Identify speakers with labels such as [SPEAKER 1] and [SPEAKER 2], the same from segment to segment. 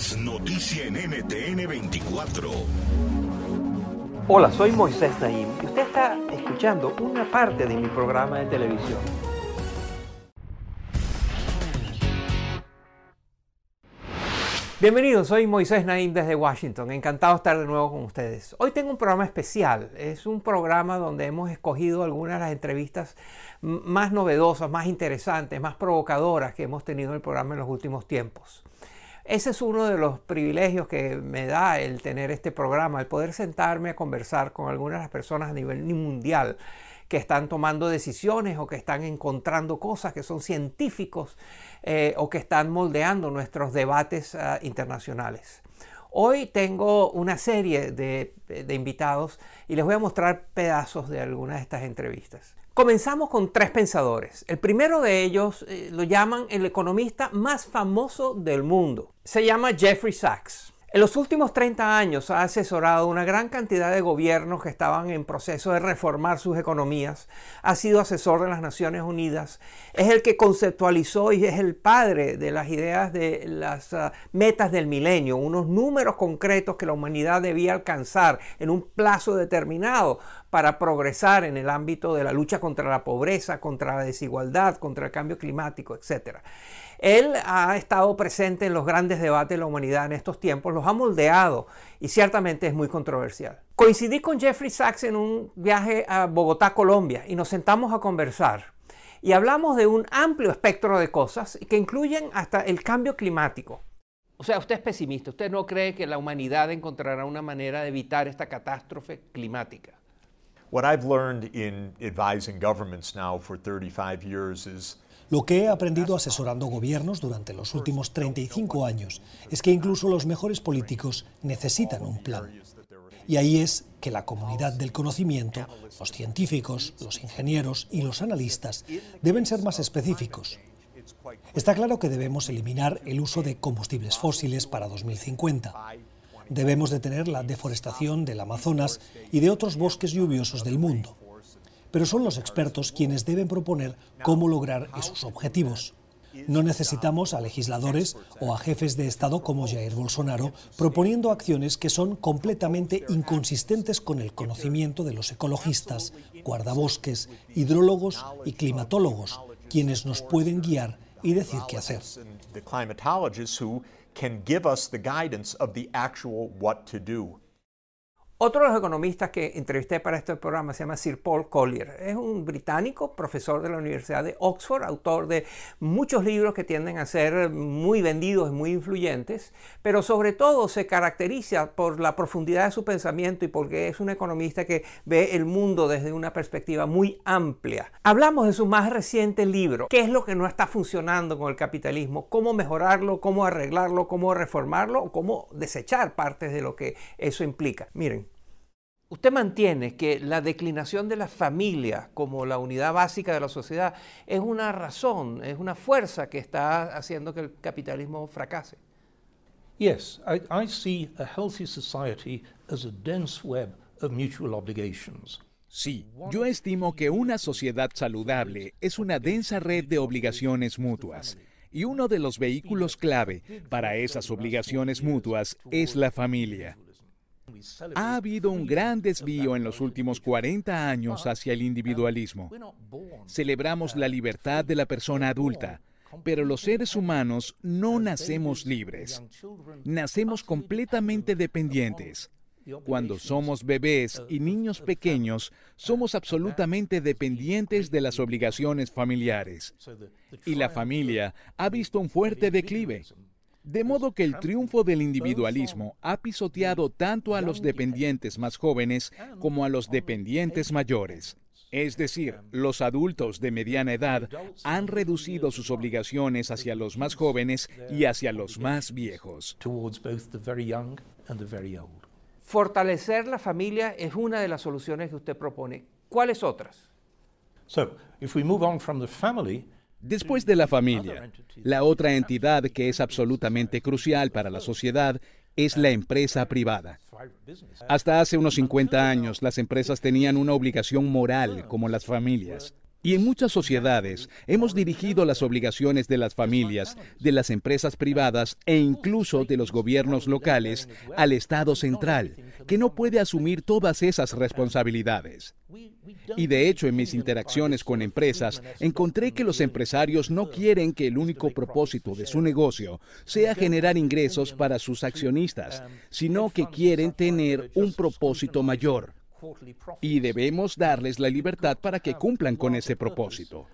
[SPEAKER 1] Noticia en NTN 24.
[SPEAKER 2] Hola, soy Moisés Naim y usted está escuchando una parte de mi programa de televisión. Bienvenidos, soy Moisés Naim desde Washington. Encantado de estar de nuevo con ustedes. Hoy tengo un programa especial. Es un programa donde hemos escogido algunas de las entrevistas más novedosas, más interesantes, más provocadoras que hemos tenido en el programa en los últimos tiempos. Ese es uno de los privilegios que me da el tener este programa, el poder sentarme a conversar con algunas de las personas a nivel mundial que están tomando decisiones o que están encontrando cosas que son científicos eh, o que están moldeando nuestros debates uh, internacionales. Hoy tengo una serie de, de invitados y les voy a mostrar pedazos de algunas de estas entrevistas. Comenzamos con tres pensadores. El primero de ellos eh, lo llaman el economista más famoso del mundo. Se llama Jeffrey Sachs. En los últimos 30 años ha asesorado una gran cantidad de gobiernos que estaban en proceso de reformar sus economías. Ha sido asesor de las Naciones Unidas. Es el que conceptualizó y es el padre de las ideas de las uh, metas del milenio, unos números concretos que la humanidad debía alcanzar en un plazo determinado para progresar en el ámbito de la lucha contra la pobreza, contra la desigualdad, contra el cambio climático, etc. Él ha estado presente en los grandes debates de la humanidad en estos tiempos, los ha moldeado y ciertamente es muy controversial. Coincidí con Jeffrey Sachs en un viaje a Bogotá, Colombia, y nos sentamos a conversar. Y hablamos de un amplio espectro de cosas que incluyen hasta el cambio climático. O sea, usted es pesimista, usted no cree que la humanidad encontrará una manera de evitar esta catástrofe climática.
[SPEAKER 3] Lo que he aprendido asesorando gobiernos durante los últimos 35 años es que incluso los mejores políticos necesitan un plan. Y ahí es que la comunidad del conocimiento, los científicos, los ingenieros y los analistas deben ser más específicos. Está claro que debemos eliminar el uso de combustibles fósiles para 2050. Debemos detener la deforestación del Amazonas y de otros bosques lluviosos del mundo pero son los expertos quienes deben proponer cómo lograr esos objetivos. No necesitamos a legisladores o a jefes de Estado como Jair Bolsonaro proponiendo acciones que son completamente inconsistentes con el conocimiento de los ecologistas, guardabosques, hidrólogos y climatólogos, quienes nos pueden guiar y decir qué hacer. can give us the guidance of the actual what to do.
[SPEAKER 2] Otro de los economistas que entrevisté para este programa se llama Sir Paul Collier. Es un británico, profesor de la Universidad de Oxford, autor de muchos libros que tienden a ser muy vendidos y muy influyentes, pero sobre todo se caracteriza por la profundidad de su pensamiento y porque es un economista que ve el mundo desde una perspectiva muy amplia. Hablamos de su más reciente libro, ¿Qué es lo que no está funcionando con el capitalismo? ¿Cómo mejorarlo? ¿Cómo arreglarlo? ¿Cómo reformarlo? ¿O cómo desechar partes de lo que eso implica? Miren. Usted mantiene que la declinación de la familia como la unidad básica de la sociedad es una razón, es una fuerza que está haciendo que el capitalismo fracase.
[SPEAKER 4] Yes, I, I see a healthy society as a dense web of mutual obligations.
[SPEAKER 5] Sí, yo estimo que una sociedad saludable es una densa red de obligaciones mutuas. Y uno de los vehículos clave para esas obligaciones mutuas es la familia. Ha habido un gran desvío en los últimos 40 años hacia el individualismo. Celebramos la libertad de la persona adulta, pero los seres humanos no nacemos libres. Nacemos completamente dependientes. Cuando somos bebés y niños pequeños, somos absolutamente dependientes de las obligaciones familiares. Y la familia ha visto un fuerte declive. De modo que el triunfo del individualismo ha pisoteado tanto a los dependientes más jóvenes como a los dependientes mayores. Es decir, los adultos de mediana edad han reducido sus obligaciones hacia los más jóvenes y hacia los más viejos.
[SPEAKER 2] Fortalecer la familia es una de las soluciones que usted propone. ¿Cuáles otras?
[SPEAKER 5] Después de la familia, la otra entidad que es absolutamente crucial para la sociedad es la empresa privada. Hasta hace unos 50 años las empresas tenían una obligación moral como las familias. Y en muchas sociedades hemos dirigido las obligaciones de las familias, de las empresas privadas e incluso de los gobiernos locales al Estado central, que no puede asumir todas esas responsabilidades. Y de hecho en mis interacciones con empresas encontré que los empresarios no quieren que el único propósito de su negocio sea generar ingresos para sus accionistas, sino que quieren tener un propósito mayor y debemos darles la libertad para que cumplan con ese propósito.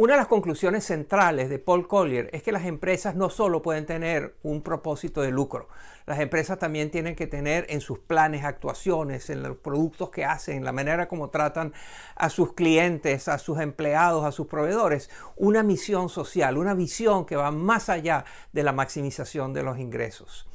[SPEAKER 2] Una de las conclusiones centrales de Paul Collier es que las empresas no solo pueden tener un propósito de lucro, las empresas también tienen que tener en sus planes, actuaciones, en los productos que hacen, en la manera como tratan a sus clientes, a sus empleados, a sus proveedores, una misión social, una visión que va más allá de la maximización de los ingresos.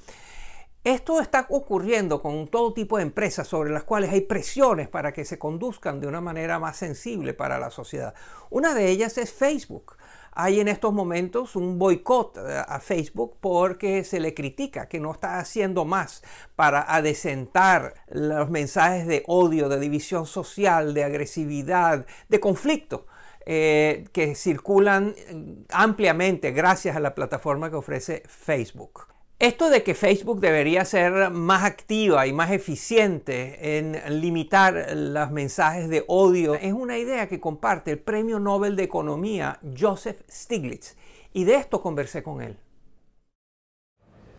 [SPEAKER 2] Esto está ocurriendo con todo tipo de empresas sobre las cuales hay presiones para que se conduzcan de una manera más sensible para la sociedad. Una de ellas es Facebook. Hay en estos momentos un boicot eh, a Facebook porque se le critica que no está haciendo más para adecentar los mensajes de odio, de división social, de agresividad, de conflicto. Eh, que circulan ampliamente gracias a la plataforma que ofrece Facebook. Esto de que Facebook debería ser más activa y más eficiente en limitar los mensajes de odio es una idea que comparte el Premio Nobel de Economía Joseph Stiglitz y de esto conversé con él.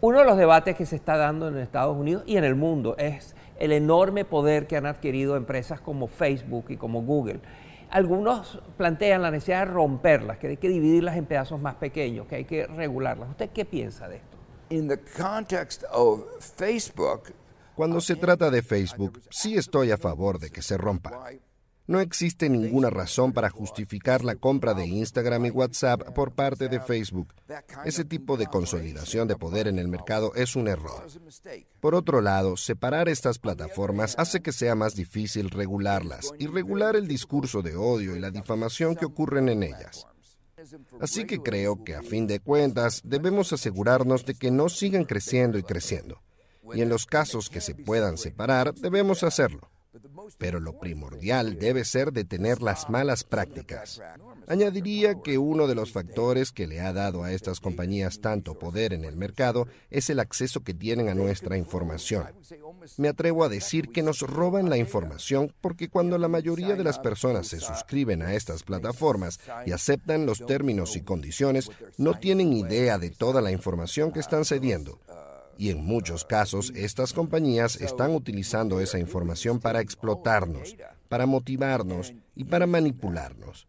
[SPEAKER 2] Uno de los debates que se está dando en Estados Unidos y en el mundo es el enorme poder que han adquirido empresas como Facebook y como Google. Algunos plantean la necesidad de romperlas, que hay que dividirlas en pedazos más pequeños, que hay que regularlas. ¿Usted qué piensa de esto?
[SPEAKER 6] Cuando se trata de Facebook, sí estoy a favor de que se rompa. No existe ninguna razón para justificar la compra de Instagram y WhatsApp por parte de Facebook. Ese tipo de consolidación de poder en el mercado es un error. Por otro lado, separar estas plataformas hace que sea más difícil regularlas y regular el discurso de odio y la difamación que ocurren en ellas. Así que creo que a fin de cuentas debemos asegurarnos de que no sigan creciendo y creciendo. Y en los casos que se puedan separar, debemos hacerlo pero lo primordial debe ser detener las malas prácticas. Añadiría que uno de los factores que le ha dado a estas compañías tanto poder en el mercado es el acceso que tienen a nuestra información. Me atrevo a decir que nos roban la información porque cuando la mayoría de las personas se suscriben a estas plataformas y aceptan los términos y condiciones, no tienen idea de toda la información que están cediendo. Y en muchos casos, estas compañías están utilizando esa información para explotarnos, para motivarnos y para manipularnos.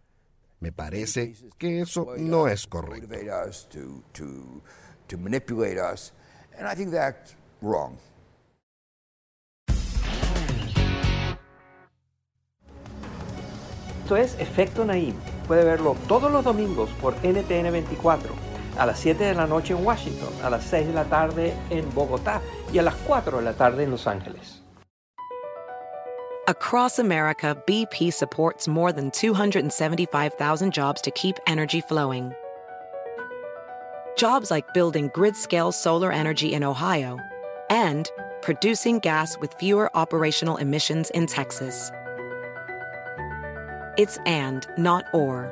[SPEAKER 6] Me parece que eso no es correcto.
[SPEAKER 2] Esto es Efecto Naim. Puede verlo todos los domingos por NTN 24 a las 7 de la noche en Washington, a las 6 de la tarde en Bogotá y a las 4 de la tarde en Los Ángeles.
[SPEAKER 7] Across America, BP supports more than 275,000 jobs to keep energy flowing. Jobs like building grid-scale solar energy in Ohio and producing gas with fewer operational emissions in Texas. It's and, not or.